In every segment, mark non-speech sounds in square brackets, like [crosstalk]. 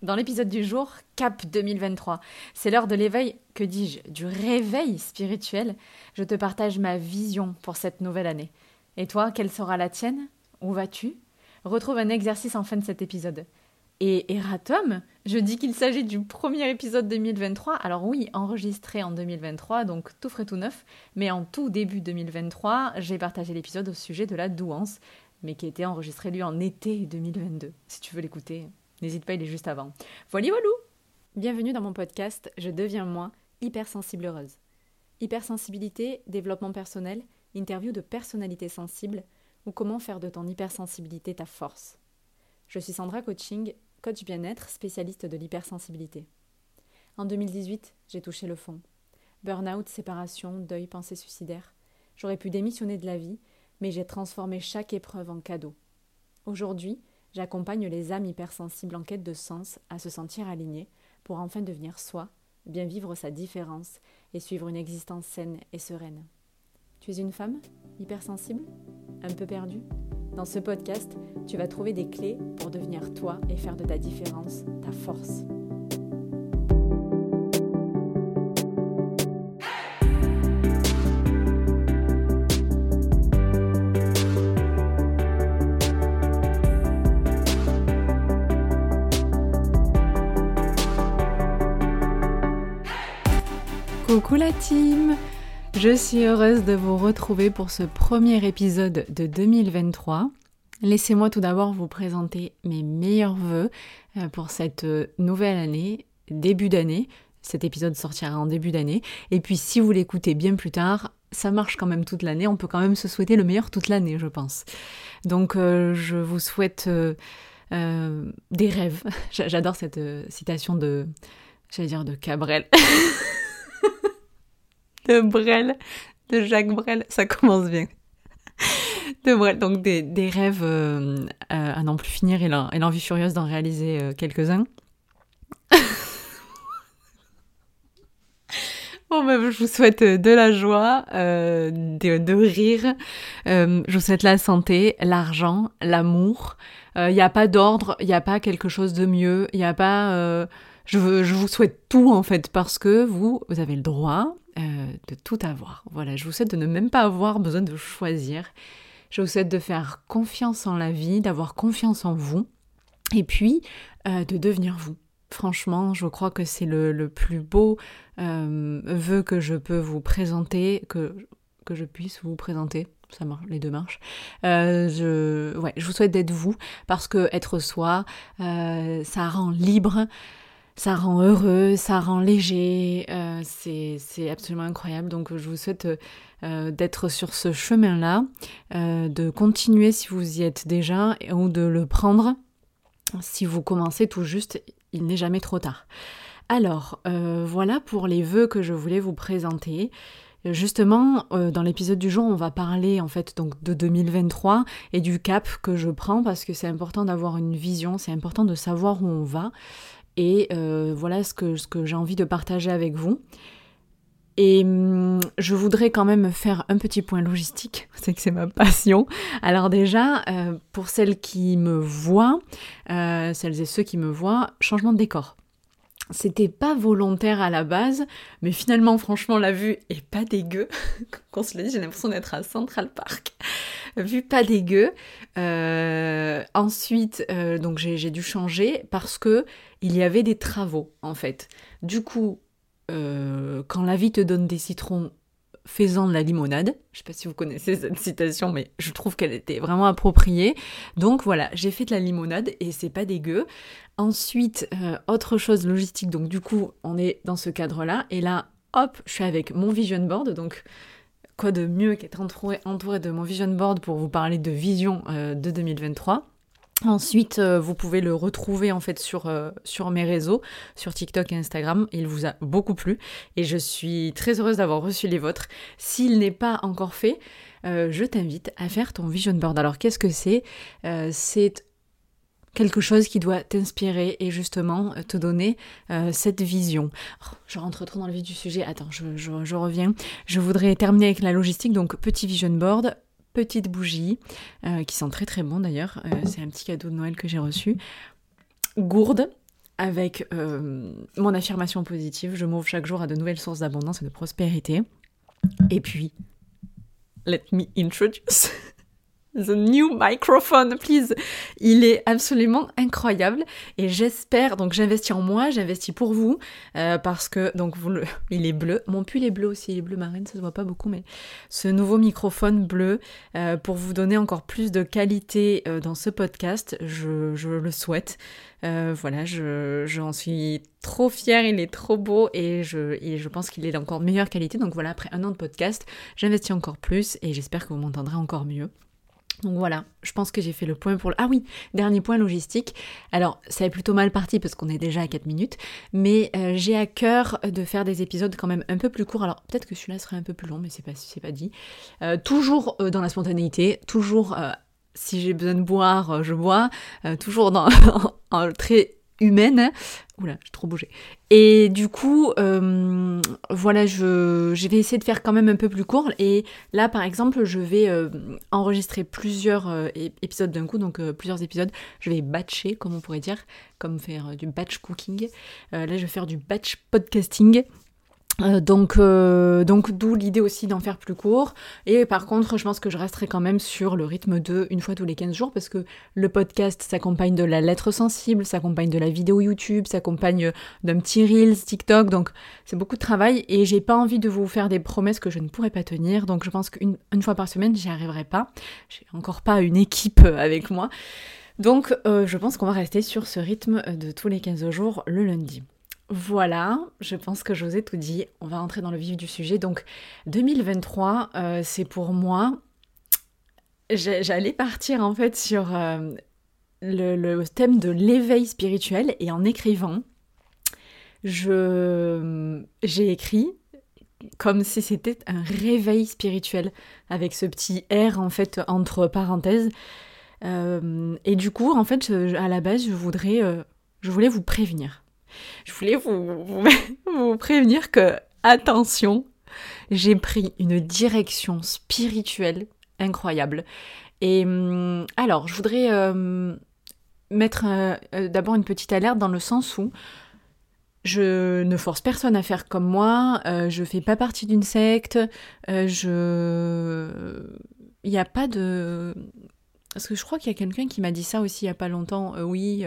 Dans l'épisode du jour, Cap 2023. C'est l'heure de l'éveil, que dis-je, du réveil spirituel. Je te partage ma vision pour cette nouvelle année. Et toi, quelle sera la tienne? Où vas-tu? Retrouve un exercice en fin de cet épisode. Et Eratom, je dis qu'il s'agit du premier épisode 2023. Alors oui, enregistré en 2023, donc tout frais tout neuf. Mais en tout début 2023, j'ai partagé l'épisode au sujet de la douance, mais qui a été enregistré lui en été 2022. Si tu veux l'écouter, N'hésite pas, il est juste avant. Voilà, voilà Bienvenue dans mon podcast Je deviens moi, hypersensible heureuse. Hypersensibilité, développement personnel, interview de personnalités sensibles ou comment faire de ton hypersensibilité ta force. Je suis Sandra Coaching, coach bien-être, spécialiste de l'hypersensibilité. En 2018, j'ai touché le fond. Burnout, séparation, deuil, pensée suicidaire. J'aurais pu démissionner de la vie, mais j'ai transformé chaque épreuve en cadeau. Aujourd'hui, J'accompagne les âmes hypersensibles en quête de sens à se sentir alignées pour enfin devenir soi, bien vivre sa différence et suivre une existence saine et sereine. Tu es une femme hypersensible Un peu perdue? Dans ce podcast, tu vas trouver des clés pour devenir toi et faire de ta différence ta force. Coucou la team Je suis heureuse de vous retrouver pour ce premier épisode de 2023. Laissez-moi tout d'abord vous présenter mes meilleurs voeux euh, pour cette euh, nouvelle année, début d'année. Cet épisode sortira en début d'année. Et puis si vous l'écoutez bien plus tard, ça marche quand même toute l'année. On peut quand même se souhaiter le meilleur toute l'année, je pense. Donc euh, je vous souhaite des rêves. [laughs] J'adore cette citation de, j'allais dire de Cabrel. [laughs] de Brel, de Jacques Brel, ça commence bien. De Brel, donc des, rêves euh, à n'en plus finir et l'envie furieuse d'en réaliser euh, quelques-uns. [laughs] Bon, ben, je vous souhaite de la joie, euh, de, rire. je vous souhaite la santé, l'argent, l'amour. Il n'y a pas d'ordre, il n'y a pas quelque chose de mieux, il n'y a pas... Je, je, vous souhaite tout en fait parce que vous, vous avez le droit euh, de tout avoir. Voilà, je vous souhaite de ne même pas avoir besoin de choisir. Je vous souhaite de faire confiance en la vie, d'avoir confiance en vous, et puis euh, de devenir vous. Franchement, je crois que c'est le, plus beau euh, vœu que je peux vous présenter, que, que je puisse vous présenter. Ça marche, les deux marchent. je, ouais, je vous souhaite d'être vous parce que être soi, ça rend libre, ça rend heureux, ça rend léger, euh, c'est absolument incroyable. Donc je vous souhaite euh, d'être sur ce chemin-là, euh, de continuer si vous y êtes déjà, ou de le prendre si vous commencez tout juste, il n'est jamais trop tard. Alors, voilà pour les vœux que je voulais vous présenter. Justement, dans l'épisode du jour, on va parler en fait donc de 2023 et du cap que je prends parce que c'est important d'avoir une vision, c'est important de savoir où on va. Et euh, voilà ce que, ce que j'ai envie de partager avec vous. Et hum, je voudrais quand même faire un petit point logistique, [laughs] c'est que c'est ma passion. Alors déjà, euh, pour celles qui me voient, euh, celles et ceux qui me voient, changement de décor. C'était pas volontaire à la base, mais finalement, franchement, la vue est pas dégueu. [laughs] Qu'on se le dit, j'ai l'impression d'être à Central Park. Vue pas dégueu. ensuite, donc j'ai dû changer parce que il y avait des travaux en fait. Du coup, euh, quand la vie te donne des citrons, faisant de la limonade. Je sais pas si vous connaissez cette citation, mais je trouve qu'elle était vraiment appropriée. Donc voilà, j'ai fait de la limonade et c'est pas dégueu. Ensuite, euh, autre chose logistique, donc du coup, on est dans ce cadre-là. Et là, hop, je suis avec mon vision board. Donc, quoi de mieux qu'être entouré, entouré, de mon vision board pour vous parler de vision euh, de 2023 Ensuite, euh, vous pouvez le retrouver en fait sur, euh, sur mes réseaux, sur TikTok et Instagram. Il vous a beaucoup plu et je suis très heureuse d'avoir reçu les vôtres. S'il n'est pas encore fait, euh, je t'invite à faire ton vision board. Alors qu'est-ce que c'est? C'est quelque chose qui doit t'inspirer et justement te donner cette vision. Oh, je rentre trop dans le vif du sujet. Attends, je, je reviens. Je voudrais terminer avec la logistique. Donc petit vision board, petites bougies, euh, qui sont très très bons d'ailleurs. Euh, c'est un petit cadeau de Noël que j'ai reçu. Gourde, avec mon affirmation positive. Je m'ouvre chaque jour à de nouvelles sources d'abondance et de prospérité. Et puis, let me introduce [laughs] The new microphone, please. Il est absolument incroyable et j'espère. Donc j'investis en moi, j'investis pour vous euh, parce que donc [laughs] il est bleu. Mon pull est bleu aussi, il est bleu marine, ça se voit pas beaucoup, mais ce nouveau microphone bleu euh, pour vous donner encore plus de qualité euh, dans ce podcast, je, le souhaite. voilà, je j'en suis trop fière, il est trop beau et je, et je pense qu'il est d'encore meilleure qualité. Donc voilà, après un an de podcast, j'investis encore plus et j'espère que vous m'entendrez encore mieux. Donc voilà, je pense que j'ai fait le point pour le... Ah oui, dernier point logistique. Alors, ça est plutôt mal parti parce qu'on est déjà à 4 minutes, mais euh, j'ai à cœur de faire des épisodes quand même un peu plus courts. Alors, peut-être que celui-là serait un peu plus long, mais c'est pas, pas dit. Euh, toujours euh, dans la spontanéité, toujours si j'ai besoin de boire, je bois, toujours dans, [laughs] très humaine. Oula, j'ai trop bougé. Et du coup, euh, voilà, je, vais essayer de faire quand même un peu plus court. Et là, par exemple, je vais euh, enregistrer plusieurs euh, épisodes d'un coup, donc plusieurs épisodes. Je vais batcher, comme on pourrait dire, comme faire du batch cooking. là, je vais faire du batch podcasting. Euh, donc, euh, donc d'où l'idée aussi d'en faire plus court. Et par contre, je pense que je resterai quand même sur le rythme de une fois tous les 15 jours parce que le podcast s'accompagne de la lettre sensible, s'accompagne de la vidéo YouTube, s'accompagne d'un petit Reels, TikTok. Donc c'est beaucoup de travail et j'ai pas envie de vous faire des promesses que je ne pourrais pas tenir. Donc je pense qu'une une fois par semaine, j'y arriverai pas. J'ai encore pas une équipe avec moi. Donc euh, je pense qu'on va rester sur ce rythme de tous les 15 jours le lundi. Voilà, je pense que je tout dit. On va entrer dans le vif du sujet. Donc 2023, euh, c'est pour moi. J'allais partir en fait sur euh, le, thème de l'éveil spirituel et en écrivant, je j'ai écrit comme si c'était un réveil spirituel avec ce petit R en fait entre parenthèses. Euh, et du coup, en fait, à la base, je voudrais, je voulais vous prévenir je voulais vous, [laughs] vous, prévenir que, attention, j'ai pris une direction spirituelle incroyable. Et hum, alors, je voudrais euh, mettre euh, euh, d'abord une petite alerte dans le sens où je ne force personne à faire comme moi, je fais pas partie d'une secte, je... Il n'y a pas de... Parce que je crois qu'il y a quelqu'un qui m'a dit ça aussi il n'y a pas longtemps, oui,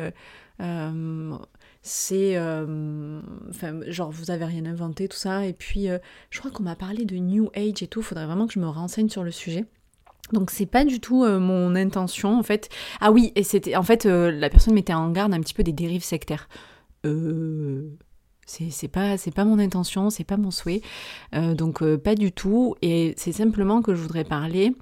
c'est euh, enfin genre vous avez rien inventé tout ça. Et puis euh, je crois qu'on m'a parlé de new age et tout. Faudrait vraiment que je me renseigne sur le sujet. Donc c'est pas du tout euh, mon intention en fait. Ah oui et c'était en fait la personne mettait en garde un petit peu des dérives sectaires. Euh c'est pas c'est pas mon intention c'est pas mon souhait. Donc pas du tout. Et c'est simplement que je voudrais parler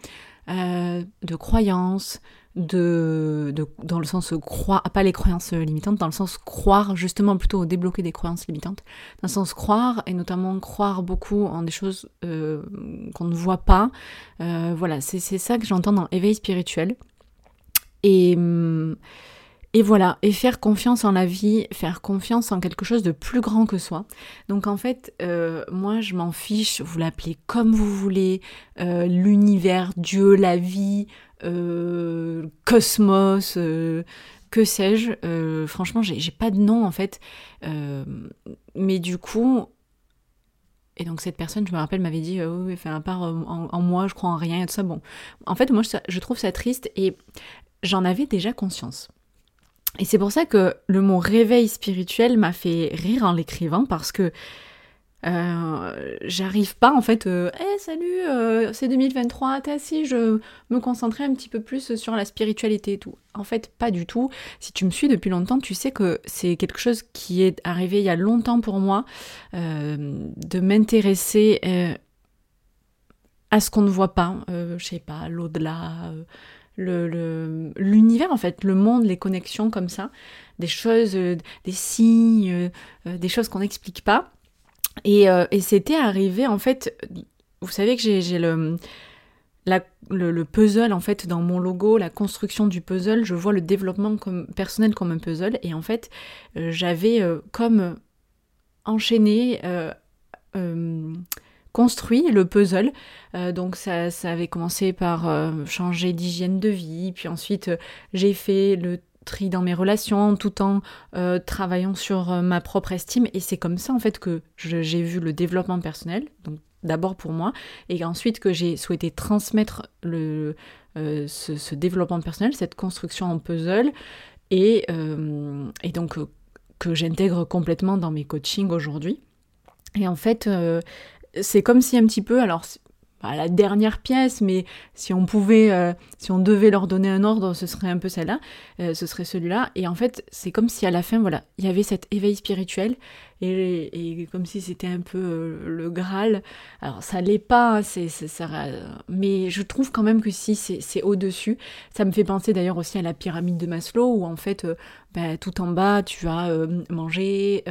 de croyances de, dans le sens croire, pas les croyances limitantes, dans le sens croire justement plutôt débloquer des croyances limitantes, dans le sens croire et notamment croire beaucoup en des choses euh, qu'on ne voit pas. Euh, voilà, c'est ça que j'entends dans éveil spirituel. Et, hum, et voilà, et faire confiance en la vie, faire confiance en quelque chose de plus grand que soi. Donc en fait, euh, moi je m'en fiche, vous l'appelez comme vous voulez, l'univers, Dieu, la vie, Cosmos, euh, que sais-je. Euh, franchement, j'ai pas de nom en fait. mais du coup, et donc cette personne, je me rappelle, m'avait dit, oh, oui, fait un part en, moi, je crois en rien et tout ça. Bon, en fait, moi, je trouve ça triste et j'en avais déjà conscience. Et c'est pour ça que le mot réveil spirituel m'a fait rire en l'écrivant parce que euh, j'arrive pas en fait, euh, hey, salut, euh, c'est 2023, t'es assis, je me concentrais un petit peu plus sur la spiritualité et tout. En fait, pas du tout. Si tu me suis depuis longtemps, tu sais que c'est quelque chose qui est arrivé il y a longtemps pour moi, de m'intéresser à ce qu'on ne voit pas, je sais pas, l'au-delà, le, l'univers en fait, le monde, les connexions comme ça, des choses, des signes, des choses qu'on n'explique pas. Euh, et, c'était arrivé, en fait, vous savez que j'ai le, le, puzzle, en fait, dans mon logo, la construction du puzzle, je vois le développement personnel comme un puzzle. Et en fait, euh, j'avais euh, comme enchaîné, construit le puzzle. donc ça, ça, avait commencé par changer d'hygiène de vie, puis ensuite j'ai fait le dans mes relations, tout en euh, travaillant sur euh, ma propre estime. Et c'est comme ça en fait que j'ai vu le développement personnel, donc d'abord pour moi, et ensuite que j'ai souhaité transmettre le, euh, ce, développement personnel, cette construction en puzzle, et, et donc que j'intègre complètement dans mes coachings aujourd'hui. Et en fait, c'est comme si un petit peu, alors pas la dernière pièce, mais si on pouvait, euh, si on devait leur donner un ordre, ce serait un peu celle-là, euh, ce serait celui-là. Et en fait, c'est comme si à la fin, voilà, il y avait cet éveil spirituel et, comme si c'était un peu euh, le Graal. Alors ça l'est pas, ça, mais je trouve quand même que si c'est, au-dessus. Ça me fait penser d'ailleurs aussi à la pyramide de Maslow où en fait, bah, tout en bas, tu as manger,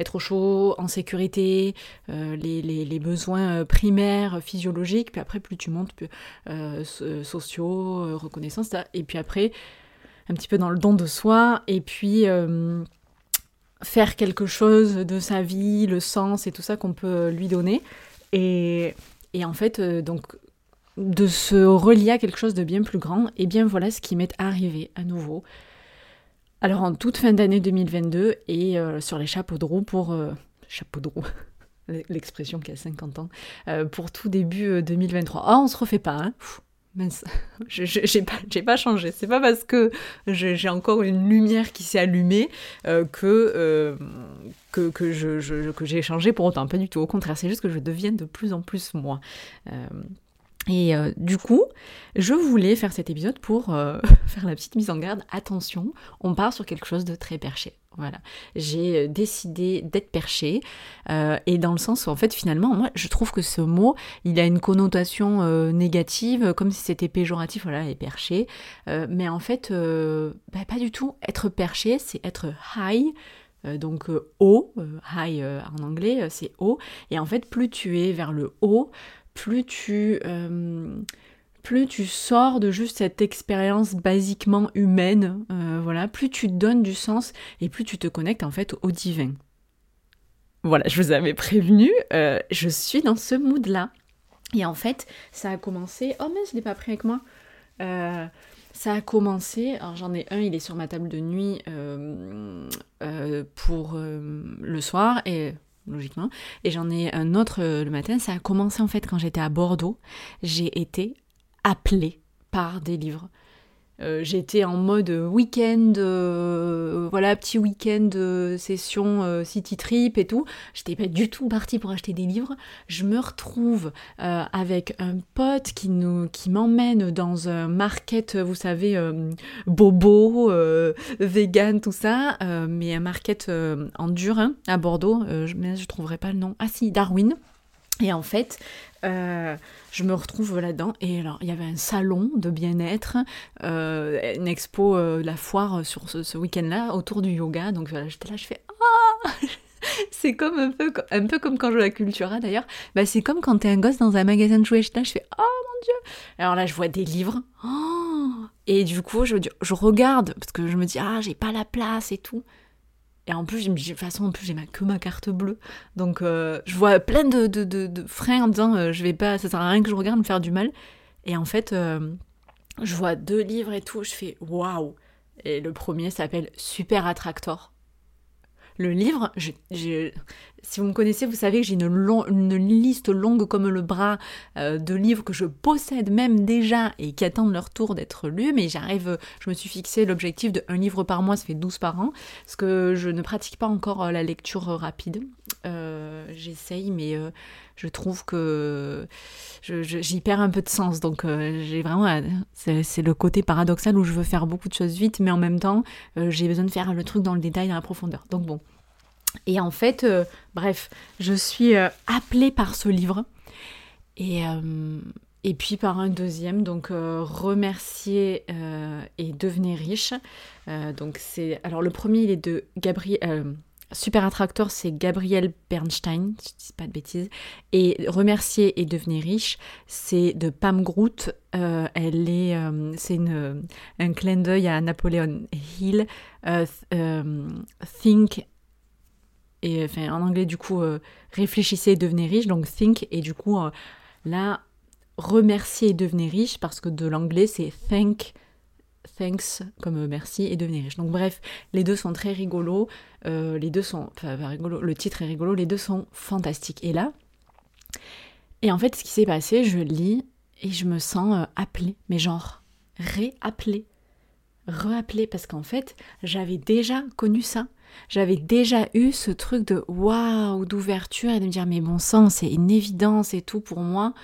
être au chaud, en sécurité, les, besoins primaires, physiologiques, puis après plus tu montes, plus, sociaux, reconnaissance, et puis après un petit peu dans le don de soi, et puis faire quelque chose de sa vie, le sens et tout ça qu'on peut lui donner. Et, et en fait, euh, donc, de se relier à quelque chose de bien plus grand, et bien voilà ce qui m'est arrivé à nouveau. Alors en toute fin d'année 2022 et euh, sur les chapeaux de roue pour... Euh, chapeau de roue [laughs] l'expression qui a 50 ans, pour tout début 2023. Ah, on se refait pas, hein mince, [laughs] j'ai pas, changé. C'est pas parce que j'ai encore une lumière qui s'est allumée euh, que, euh, que, j'ai changé pour autant. Pas du tout. Au contraire, c'est juste que je deviens de plus en plus moi. Euh, et du coup, je voulais faire cet épisode pour [laughs] faire la petite mise en garde. Attention, on part sur quelque chose de très perché. Voilà, j'ai euh, décidé d'être perché euh, et dans le sens où en fait finalement moi je trouve que ce mot il a une connotation euh, négative comme si c'était péjoratif voilà et perché. Mais en fait bah, pas du tout. Être perché c'est être high donc haut high en anglais c'est haut. Et en fait plus tu es vers le haut plus tu plus tu sors de juste cette expérience basiquement humaine, euh, voilà, plus tu donnes du sens et plus tu te connectes en fait au divin. Voilà, je vous avais prévenu, euh, je suis dans ce mood-là. Et en fait, ça a commencé. Oh, mais je l'ai pas pris avec moi. Euh, ça a commencé. Alors, j'en ai un, il est sur ma table de nuit pour le soir, et logiquement. Et j'en ai un autre le matin. Ça a commencé en fait quand j'étais à Bordeaux. J'ai été appelé par des livres. Euh, j'étais en mode week-end, euh, voilà, petit week-end euh, session city trip et tout. J'étais pas du tout partie pour acheter des livres. Je me retrouve avec un pote qui nous, qui m'emmène dans un market, vous savez, bobo, vegan, tout ça, mais un market en dur hein, à Bordeaux. je, mais je trouverai pas le nom. Ah si, Darwin. Et en fait, euh, je me retrouve là-dedans. Et alors, il y avait un salon de bien-être, euh, une expo, euh, la foire sur ce, week-end-là, autour du yoga. Donc voilà, j'étais là, je fais Ah [laughs] C'est comme un peu, un peu comme quand je joue la Cultura d'ailleurs. Bah, c'est comme quand t'es un gosse dans un magasin de jouets. Là, je fais Oh mon dieu Alors là, je vois des livres. Oh et du coup, je, je regarde, parce que je me dis Ah, j'ai pas la place et tout. Et en plus, façon, en plus, j'ai que ma carte bleue. Donc, euh, je vois plein de, de, freins en disant, euh, je vais pas, ça sert à rien que je regarde me faire du mal. Et en fait, euh, je vois deux livres et tout, je fais waouh. Et le premier s'appelle Super Attractor. Le livre, si vous me connaissez, vous savez que j'ai une, liste longue comme le bras euh, de livres que je possède même déjà et qui attendent leur tour d'être lus, mais j'arrive, je me suis fixé l'objectif de un livre par mois, ça fait 12 par an, parce que je ne pratique pas encore euh, la lecture rapide. Euh, j'essaye, mais je trouve que j'y perds un peu de sens. Donc j'ai vraiment, c'est le côté paradoxal où je veux faire beaucoup de choses vite, mais en même temps, j'ai besoin de faire le truc dans le détail, dans la profondeur. Donc bon. Et en fait, euh, bref, je suis euh, appelée par ce livre. Et, euh, et puis par un deuxième, donc remercier et devenir riche. donc c'est alors le premier il est de Gabriel Super Attractor, c'est Gabrielle Bernstein, je dis pas de bêtises. Et Remercier et devenir riche, c'est de Pam Groot. c'est un clin d'œil à Napoléon Hill. think et enfin en anglais du coup euh, réfléchissez et devenez riche donc think et du coup euh, là remercier et devenez riche parce que de l'anglais c'est thank thanks comme merci et devenez riche. Donc bref, les deux sont très rigolos, les deux sont, enfin rigolo, le titre est rigolo, les deux sont fantastiques. Et là, et en fait, ce qui s'est passé, je lis et je me sens appelée, mais genre réappelée, reappelée, parce qu'en fait, j'avais déjà connu ça. J'avais déjà eu ce truc de waouh, d'ouverture et de me dire mais bon sang, c'est une évidence et tout pour moi.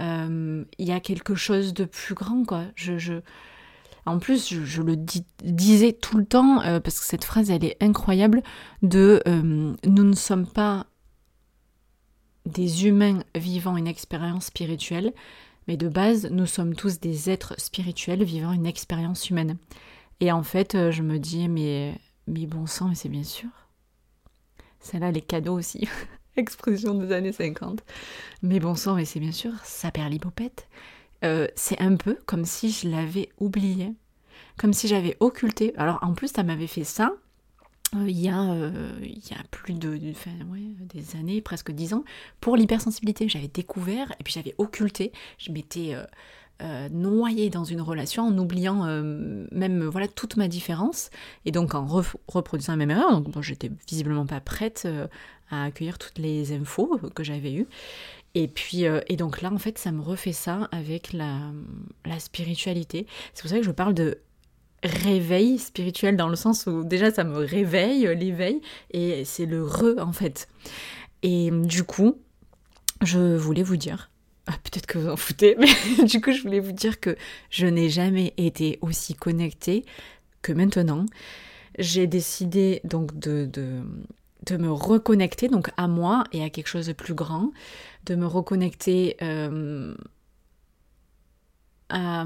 Euh, il y a quelque chose de plus grand quoi. Je, En plus, je, le disais tout le temps euh, parce que cette phrase elle est incroyable de euh, nous ne sommes pas des humains vivant une expérience spirituelle, mais de base nous sommes tous des êtres spirituels vivant une expérience humaine. Et en fait, je me dis mais mais bon sang, mais c'est bien sûr. Celle-là, les cadeaux aussi. [laughs] Expression des années 50. Mais bon sang, mais c'est bien sûr, ça perd l'hypopète. Euh, c'est un peu comme si je l'avais oublié. Comme si j'avais occulté. Alors en plus, ça m'avait fait ça euh, il, y a, euh, il y a plus de, des années, presque dix ans, pour l'hypersensibilité. J'avais découvert et puis j'avais occulté. Je m'étais noyée dans une relation en oubliant euh, même voilà toute ma différence et donc en reproduisant la même erreur. Donc j'étais visiblement pas prête euh, à accueillir toutes les infos que j'avais eues. Et puis et donc là en fait ça me refait ça avec la, la spiritualité. C'est pour ça que je parle de réveil spirituel dans le sens où déjà ça me réveille l'éveil et c'est le re en fait. Et du coup, je voulais vous dire ah, peut-être que vous en foutez, mais [laughs] du coup, je voulais vous dire que je n'ai jamais été aussi connectée que maintenant. J'ai décidé donc de, de, de, me reconnecter donc à moi et à quelque chose de plus grand, de me reconnecter euh, à,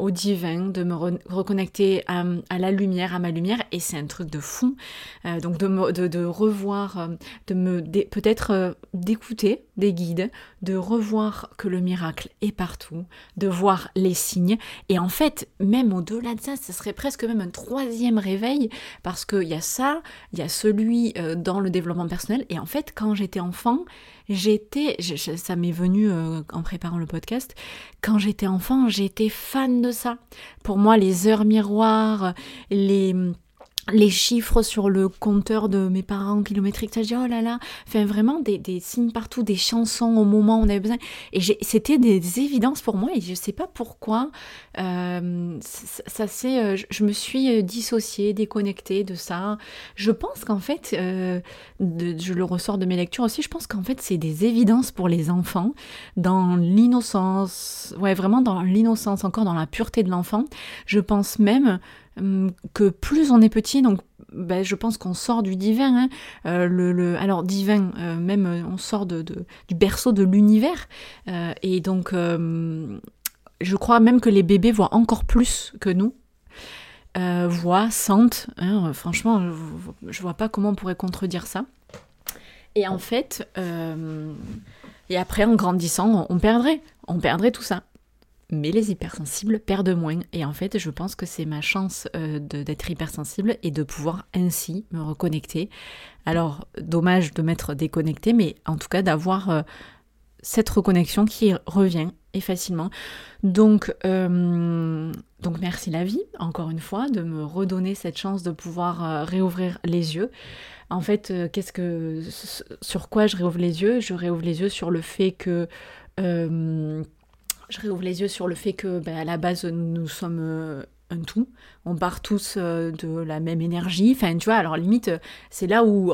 au divin, de me reconnecter à, la lumière, à ma lumière, et c'est un truc de fou. Euh, donc de, de, de, revoir, euh, de me peut-être euh, d'écouter des guides, de revoir que le miracle est partout, de voir les signes, et en fait, même au-delà de ça, ce serait presque même un troisième réveil, parce qu'il y a ça, il y a celui dans le développement personnel, et en fait, quand j'étais enfant, j'étais, ça m'est venu euh, en préparant le podcast, quand j'étais enfant, j'étais fan de ça. Pour moi, les heures miroirs, les les chiffres sur le compteur de mes parents kilométriques, ça je dis oh là là, enfin vraiment des, des, signes partout, des chansons au moment où on avait besoin. Et c'était des évidences pour moi et je sais pas pourquoi euh, ça, c'est, euh, je me suis euh, dissociée, déconnectée de ça. Je pense qu'en fait, euh, je le ressors de mes lectures aussi, je pense qu'en fait c'est des évidences pour les enfants dans l'innocence, ouais vraiment dans l'innocence, encore dans la pureté de l'enfant. Je pense même que plus on est petit, donc ben, je pense qu'on sort du divin. Hein. Euh, le, alors divin, euh, même euh, on sort de, du berceau de l'univers. et donc je crois même que les bébés voient encore plus que nous. voient, sentent. Hein. franchement, je, je, vois pas comment on pourrait contredire ça. Et en fait, et après en grandissant, on perdrait, on perdrait tout ça mais les hypersensibles perdent moins. Et en fait, je pense que c'est ma chance euh, d'être hypersensible et de pouvoir ainsi me reconnecter. Alors, dommage de m'être déconnecté, mais en tout cas d'avoir euh, cette reconnexion qui revient et facilement. Donc, euh, donc merci la vie, encore une fois, de me redonner cette chance de pouvoir réouvrir les yeux. En fait, qu'est-ce que sur quoi je réouvre les yeux? Je réouvre les yeux sur le fait que je réouvre les yeux sur le fait que, ben, à la base, nous sommes euh, un tout. On part tous euh, de la même énergie. Enfin, tu vois, alors limite, c'est là où,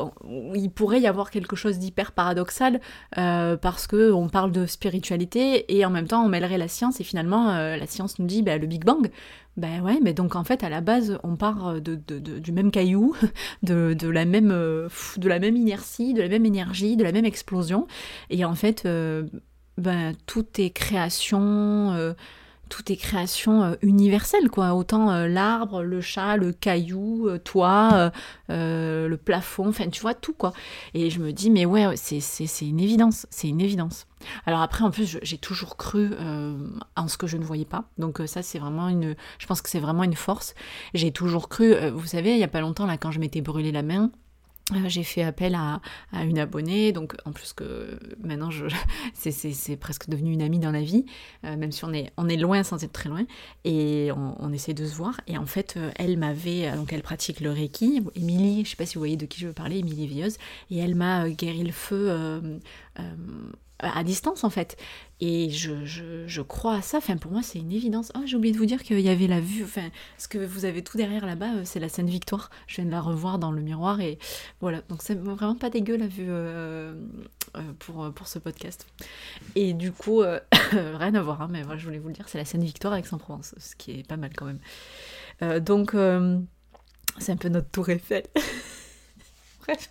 il pourrait y avoir quelque chose d'hyper paradoxal euh, parce que on parle de spiritualité et en même temps on mêlerait la science et finalement la science nous dit ben, le Big Bang. Ben ouais, mais donc en fait à la base on part de, du même caillou, [laughs] de, la même, de la même inertie, de la même énergie, de la même explosion. Et en fait ben, tout est création, euh, tout est création euh, universelle, quoi. Autant euh, l'arbre, le chat, le caillou, toi, le plafond, enfin, tu vois, tout, quoi. Et je me dis, mais ouais, c'est, une évidence, c'est une évidence. Alors après, en plus, j'ai toujours cru en ce que je ne voyais pas. Donc ça, c'est vraiment une... Je pense que c'est vraiment une force. J'ai toujours cru... vous savez, il y a pas longtemps, là, quand je m'étais brûlé la main, euh, j'ai fait appel à, une abonnée, donc en plus que maintenant je, [laughs] c'est, presque devenu une amie dans la vie, euh, même si on est, loin sans être très loin, et on, essaie de se voir. Et en fait, euh, elle m'avait, donc elle pratique le Reiki, Émilie, je sais pas si vous voyez de qui je veux parler, Émilie Vieuse, et elle m'a guéri le feu à distance en fait. Et je, je, crois à ça, enfin pour moi c'est une évidence. Oh, j'ai oublié de vous dire qu'il y avait la vue, enfin ce que vous avez tout derrière là-bas, euh, c'est la scène Victoire. Je viens de la revoir dans le miroir et voilà, donc c'est vraiment pas dégueu la vue euh, euh, pour, pour ce podcast. Et du coup, [coughs] rien à voir, hein, mais voilà, je voulais vous le dire, c'est la scène Victoire avec Aix-en-Provence, ce qui est pas mal quand même. donc c'est un peu notre tour Eiffel. [laughs] Bref.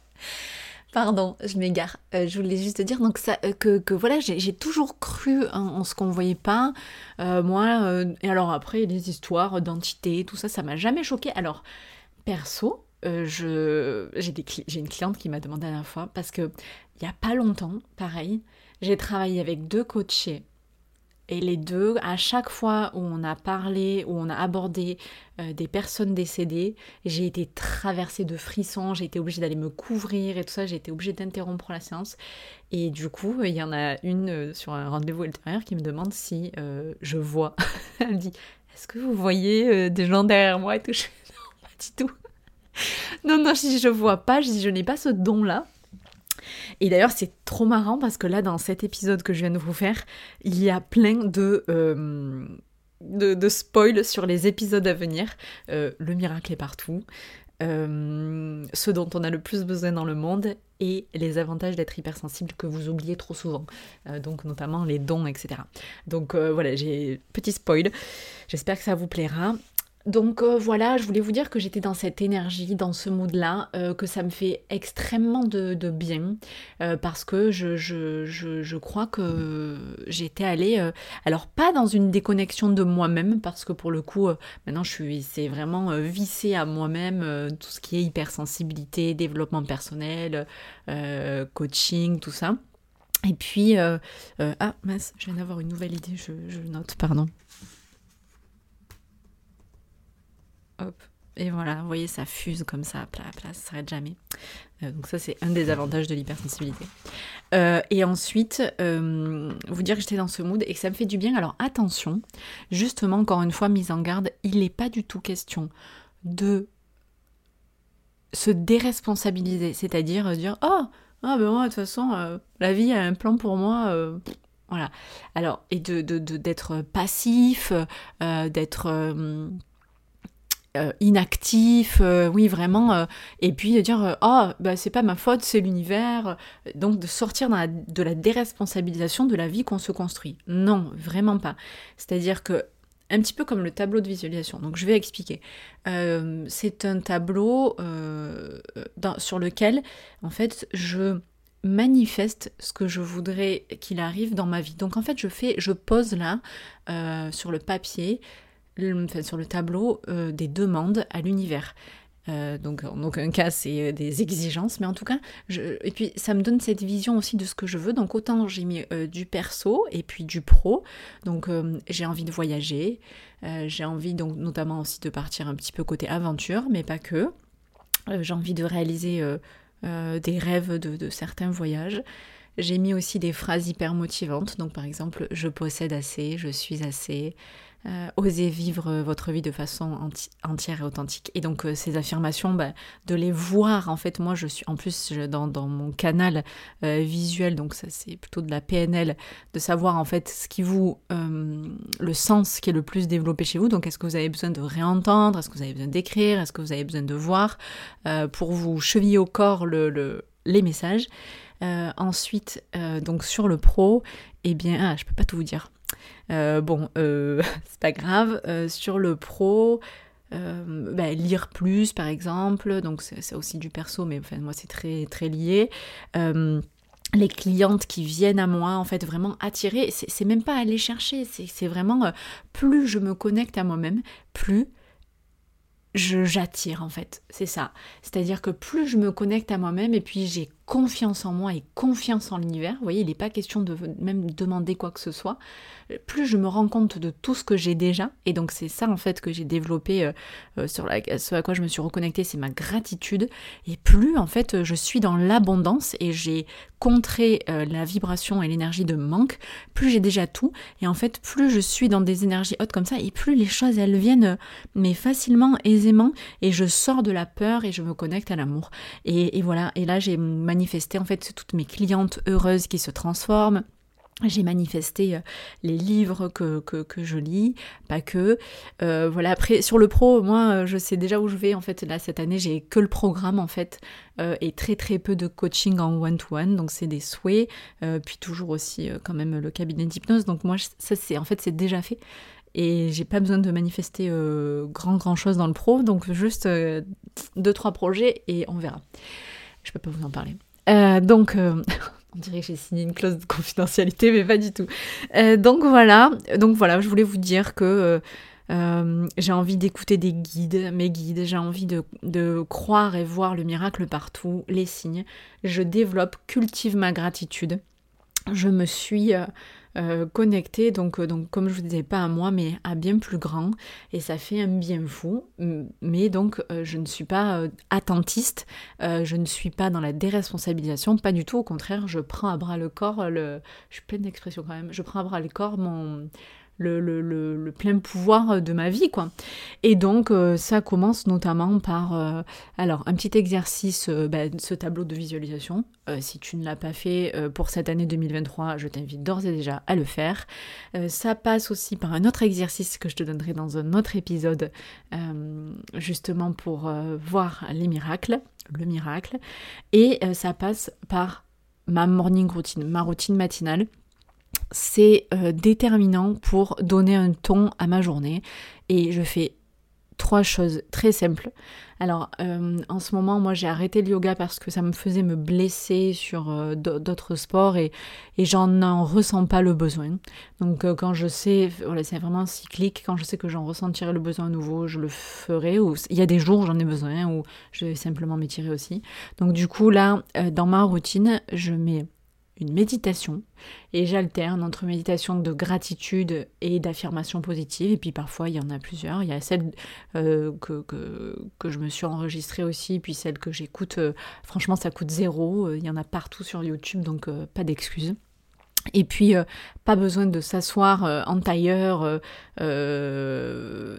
Pardon, je m'égare. Euh, je voulais juste dire donc ça, euh, que, voilà, j'ai toujours cru en, ce qu'on ne voyait pas. Euh, moi, et alors après, les histoires d'entité, tout ça, ça m'a jamais choqué. Alors, perso, j'ai une cliente qui m'a demandé la dernière fois, parce que il n'y a pas longtemps, pareil, j'ai travaillé avec deux coachés et les deux, à chaque fois où on a parlé, où on a abordé euh, des personnes décédées, j'ai été traversée de frissons, j'ai été obligée d'aller me couvrir et tout ça, j'ai été obligée d'interrompre la séance. Et du coup, il y en a une euh, sur un rendez-vous ultérieur qui me demande si euh, je vois. [laughs] Elle me dit Est-ce que vous voyez des gens derrière moi et tout? [laughs] Non, pas du tout. non, non, je dis Je vois pas, je dis Je n'ai pas ce don-là. Et d'ailleurs, c'est trop marrant parce que là, dans cet épisode que je viens de vous faire, il y a plein de, euh, de, spoils sur les épisodes à venir. Euh, le miracle est partout. Euh, ce dont on a le plus besoin dans le monde et les avantages d'être hypersensible que vous oubliez trop souvent, donc notamment les dons, etc. Donc voilà, j'ai petit spoil, j'espère que ça vous plaira. Donc euh, voilà, je voulais vous dire que j'étais dans cette énergie, dans ce mood-là, euh, que ça me fait extrêmement de, bien, euh, parce que je, je, je, crois que j'étais allée, alors pas dans une déconnexion de moi-même, parce que pour le coup, maintenant je suis, c'est vraiment vissé à moi-même, tout ce qui est hypersensibilité, développement personnel, coaching, tout ça. Et puis, ah mince, je viens d'avoir une nouvelle idée, je, je note, pardon. Hop. Et voilà, vous voyez, ça fuse comme ça, plat, plat, ça s'arrête jamais. Euh, donc ça, c'est un des avantages de l'hypersensibilité. Euh, et ensuite, euh, vous dire que j'étais dans ce mood et que ça me fait du bien. Alors attention, justement, encore une fois, mise en garde, il n'est pas du tout question de se déresponsabiliser, c'est-à-dire dire oh ah ben moi de toute façon la vie a un plan pour moi voilà alors et de d'être passif d'être euh, inactif, euh, oui vraiment, euh, et puis de dire oh bah c'est pas ma faute, c'est l'univers, donc de sortir de la déresponsabilisation de la vie qu'on se construit. Non, vraiment pas. C'est-à-dire que un petit peu comme le tableau de visualisation. Donc je vais expliquer. c'est un tableau sur lequel en fait je manifeste ce que je voudrais qu'il arrive dans ma vie. Donc en fait je fais, je pose là sur le papier sur le tableau euh, des demandes à l'univers. Euh, donc en aucun cas c'est euh, des exigences, mais en tout cas, et puis ça me donne cette vision aussi de ce que je veux. Donc autant j'ai mis du perso et puis du pro. Donc j'ai envie de voyager, j'ai envie donc notamment aussi de partir un petit peu côté aventure, mais pas que. j'ai envie de réaliser des rêves de, de certains voyages. J'ai mis aussi des phrases hyper motivantes. Donc par exemple, je possède assez, je suis assez, euh, osez vivre votre vie de façon entière et authentique. Et donc euh, ces affirmations, bah, de les voir, en fait, moi je suis en plus dans, mon canal euh, visuel, donc ça c'est plutôt de la PNL, de savoir en fait ce qui vous, le sens qui est le plus développé chez vous. Donc est-ce que vous avez besoin de réentendre, est-ce que vous avez besoin d'écrire, est-ce que vous avez besoin de voir, pour vous cheviller au corps le, les messages. ensuite, donc sur le pro, eh bien, ah, je peux pas tout vous dire. Euh, bon, euh, [laughs] c'est pas grave. Euh, sur le pro, bah, lire plus par exemple, donc c'est aussi du perso, mais enfin, moi c'est très, très lié les clientes qui viennent à moi, en fait, vraiment attirer, c'est même pas aller chercher, c'est vraiment, plus je me connecte à moi-même, plus j'attire, en fait, c'est ça. C'est-à-dire que plus je me connecte à moi-même, et puis j'ai confiance en moi et confiance en l'univers. Vous voyez, il n'est pas question de même demander quoi que ce soit. Plus je me rends compte de tout ce que j'ai déjà, et donc c'est ça en fait que j'ai développé euh, euh, sur la, ce à quoi je me suis reconnectée, c'est ma gratitude. Et plus en fait je suis dans l'abondance et j'ai contré euh, la vibration et l'énergie de manque, plus j'ai déjà tout. Et en fait, plus je suis dans des énergies hautes comme ça, et plus les choses elles viennent mais facilement, aisément, et je sors de la peur et je me connecte à l'amour. Et voilà. Et là j'ai manifesté en fait toutes mes clientes heureuses qui se transforment. J'ai manifesté euh, les livres que, que, je lis, pas que. Euh, voilà, après, sur le pro, moi, euh, je sais déjà où je vais. En fait, là, cette année, j'ai que le programme, en fait, et très, très peu de coaching en one-to-one. donc, c'est des souhaits. puis, toujours aussi, quand même, le cabinet d'hypnose. Donc, moi, ça, c'est, en fait, c'est déjà fait. Et j'ai pas besoin de manifester grand, grand chose dans le pro. Donc, juste deux, trois projets et on verra. Je peux pas vous en parler. Donc, [laughs] on dirait que j'ai signé une clause de confidentialité, mais pas du tout. Euh, donc voilà, donc voilà, je voulais vous dire que j'ai envie d'écouter des guides, mes guides, j'ai envie de, croire et voir le miracle partout, les signes. Je développe, cultive ma gratitude. Je me suis euh, connecté, donc, euh, donc comme je vous disais, pas à moi, mais à bien plus grand, et ça fait un bien fou. Mais donc, euh, je ne suis pas attentiste, je ne suis pas dans la déresponsabilisation, pas du tout. Au contraire, je prends à bras le corps, le... je suis pleine d'expression quand même, je prends à bras le corps mon le, le, le, plein pouvoir de ma vie quoi. Et donc euh, ça commence notamment par euh, alors un petit exercice euh, ben, ce tableau de visualisation. Si tu ne l'as pas fait pour cette année 2023 je t'invite d'ores et déjà à le faire. Ça passe aussi par un autre exercice que je te donnerai dans un autre épisode justement pour voir les miracles le miracle. Et ça passe par ma morning routine ma routine matinale c'est euh, déterminant pour donner un ton à ma journée. Et je fais trois choses très simples. Alors, euh, en ce moment, moi, j'ai arrêté le yoga parce que ça me faisait me blesser sur euh, d'autres sports et, j'en ressens pas le besoin. Donc, quand je sais, voilà, c'est vraiment cyclique, quand je sais que j'en ressentirai le besoin à nouveau, je le ferai. Ou il y a des jours où j'en ai besoin ou je vais simplement m'étirer aussi. Donc, du coup, là, dans ma routine, je mets une méditation. Et j'alterne entre méditation de gratitude et d'affirmation positive. Et puis parfois il y en a plusieurs. Il y a celle euh, que, que, je me suis enregistrée aussi puis celle que j'écoute euh, franchement ça coûte zéro. Euh, il y en a partout sur YouTube donc pas d'excuses et puis, pas besoin de s'asseoir en tailleur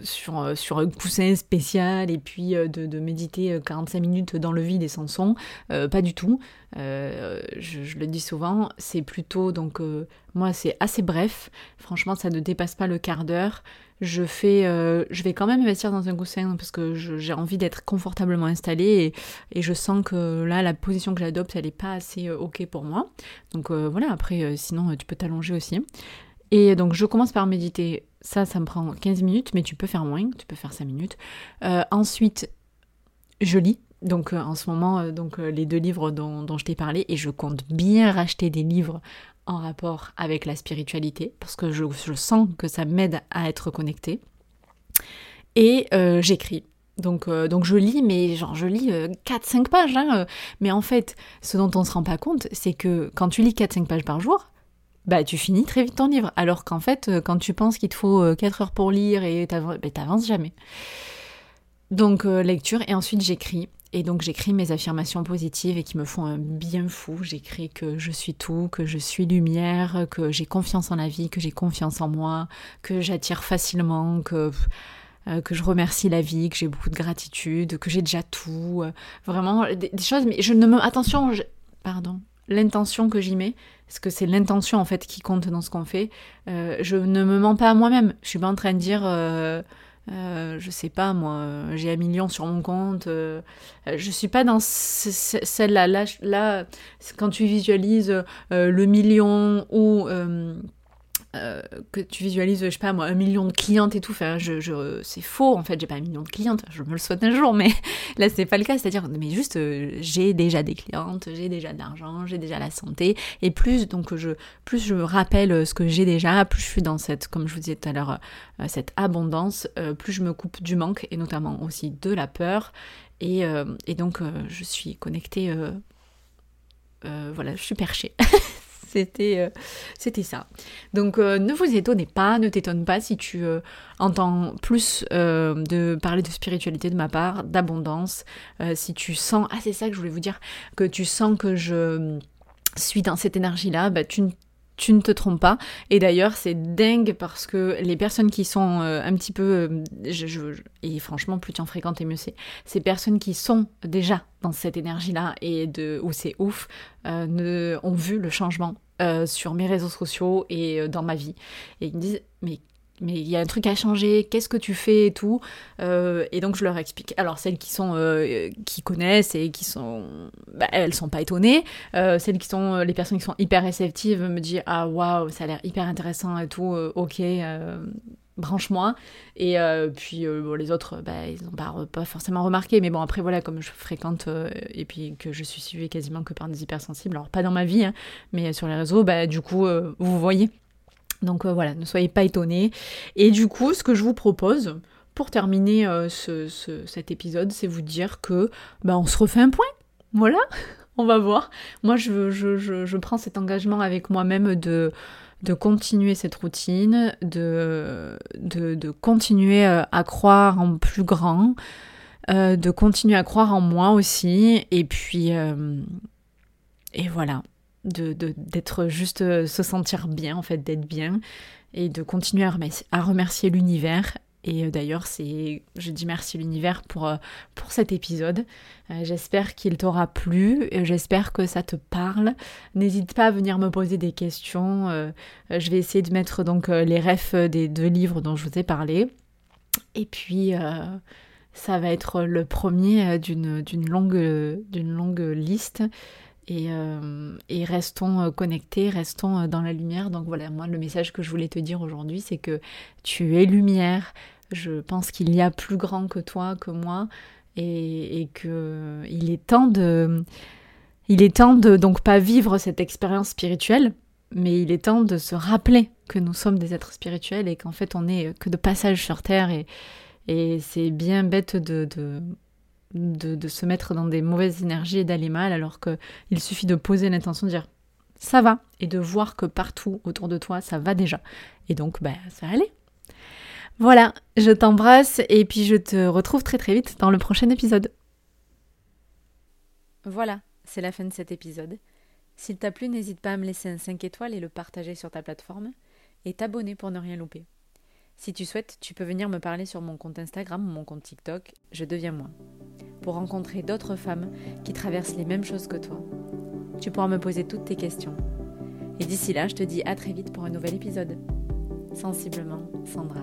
sur, sur un coussin spécial et puis de, de, méditer 45 minutes dans le vide et sans son. pas du tout. Euh, je, le dis souvent, c'est plutôt donc euh, moi c'est assez bref. Franchement, ça ne dépasse pas le quart d'heure. Euh, je vais quand même investir dans un coussin parce que j'ai envie d'être confortablement installée et, je sens que là la position que j'adopte elle n'est pas assez ok pour moi. Donc voilà. Après, sinon tu peux t'allonger aussi. Et donc je commence par méditer. Ça, ça me prend 15 minutes, mais tu peux faire moins, tu peux faire 5 minutes. ensuite, je lis donc euh, en ce moment, euh, donc euh, les deux livres dont, je t'ai parlé, et je compte bien racheter des livres en rapport avec la spiritualité, parce que je, sens que ça m'aide à être connectée. Et j'écris. Donc, donc je lis, mais genre je lis 4-5 pages. Hein, mais en fait, ce dont on ne se rend pas compte, c'est que quand tu lis 4-5 pages par jour, bah tu finis très vite ton livre. Alors qu'en fait, quand tu penses qu'il te faut 4 heures pour lire et bah, t'avances jamais. Donc lecture et ensuite j'écris. Et donc j'écris mes affirmations positives et qui me font un bien fou. J'écris que je suis tout, que je suis lumière, que j'ai confiance en la vie, que j'ai confiance en moi, que j'attire facilement, que, euh, je remercie la vie, que j'ai beaucoup de gratitude, que j'ai déjà tout. Vraiment des, choses, mais je ne me... Attention, pardon. L'intention que j'y mets, parce que c'est l'intention en fait qui compte dans ce qu'on fait. Euh, je ne me mens pas à moi-même. Je suis pas en train de dire euh, je sais pas moi, j'ai un million sur mon compte. Euh, je suis pas dans celle-là. Là, là, quand tu visualises euh, le million ou euh, que tu visualises, je sais pas moi, un million de clientes et tout, enfin, c'est faux en fait, j'ai pas un million de clientes, je me le souhaite un jour, mais [laughs] là c'est pas le cas, c'est-à-dire, mais juste euh, j'ai déjà des clientes, j'ai déjà de l'argent, j'ai déjà la santé, et plus donc je, plus je me rappelle ce que j'ai déjà, plus je suis dans cette, comme je vous disais tout à l'heure, euh, cette abondance, plus je me coupe du manque et notamment aussi de la peur, et, et donc je suis connectée voilà, je suis perchée. [laughs] c'était c'était ça. Donc ne vous étonnez pas, ne t'étonne pas si tu entends plus de parler de spiritualité de ma part, d'abondance, si tu sens ah c'est ça que je voulais vous dire que tu sens que je suis dans cette énergie là, bah tu tu ne te trompes pas. Et d'ailleurs, c'est dingue parce que les personnes qui sont euh, un petit peu, euh, et franchement, plus tu en fréquentes et mieux c'est, ces personnes qui sont déjà dans cette énergie-là et de où c'est ouf, euh, ont vu le changement sur mes réseaux sociaux et dans ma vie. Et ils me disent, mais mais il y a un truc à changer, qu'est-ce que tu fais et tout. Euh, et donc je leur explique. Alors celles qui sont euh, qui connaissent et qui sont, bah, elles sont pas étonnées. Euh, celles qui sont les personnes qui sont hyper réceptives me disent ah waouh ça a l'air hyper intéressant et tout. ok branche-moi. Et puis les autres, bah, ils n'ont pas, pas, forcément remarqué. Mais bon, après, voilà, comme je fréquente et puis que je suis suivie quasiment que par des hypersensibles, alors pas dans ma vie, hein, mais sur les réseaux, bah, du coup, vous voyez. Donc euh, voilà, ne soyez pas étonnés. Et du coup, ce que je vous propose pour terminer euh, cet épisode, c'est vous dire que bah, on se refait un point. Voilà, [laughs] on va voir. Moi, je, je, prends cet engagement avec moi-même de, de continuer cette routine, de, de, continuer euh, à croire en plus grand, de continuer à croire en moi aussi. Et puis, et voilà d'être juste euh, se sentir bien en fait d'être bien et de continuer à, remercier, à remercier l'univers. Et euh, d'ailleurs c'est je dis merci l'univers pour euh, pour cet épisode. J'espère qu'il t'aura plu j'espère que ça te parle. N'hésite pas à venir me poser des questions. Je vais essayer de mettre donc les refs des deux livres dont je vous ai parlé. Et puis ça va être le premier d'une longue d'une longue liste euh, et, restons euh, connectés, restons euh, dans la lumière. Donc voilà, moi le message que je voulais te dire aujourd'hui, c'est que tu es lumière. Je pense qu'il y a plus grand que toi, que moi, et, et que il est temps de, il est temps de donc pas vivre cette expérience spirituelle, mais il est temps de se rappeler que nous sommes des êtres spirituels et qu'en fait on est que de passage sur terre et, et c'est bien bête de de, se mettre dans des mauvaises énergies et d'aller mal, alors qu'il suffit de poser l'intention de dire ça va, et de voir que partout autour de toi, ça va déjà. Et donc, bah, ça va aller. Voilà, je t'embrasse et puis je te retrouve très très vite dans le prochain épisode. Voilà, c'est la fin de cet épisode. S'il t'a plu, n'hésite pas à me laisser un 5 étoiles et le partager sur ta plateforme, et t'abonner pour ne rien louper. Si tu souhaites, tu peux venir me parler sur mon compte Instagram ou mon compte TikTok, je deviens moi pour rencontrer d'autres femmes qui traversent les mêmes choses que toi. Tu pourras me poser toutes tes questions. Et d'ici là, je te dis à très vite pour un nouvel épisode. Sensiblement, Sandra.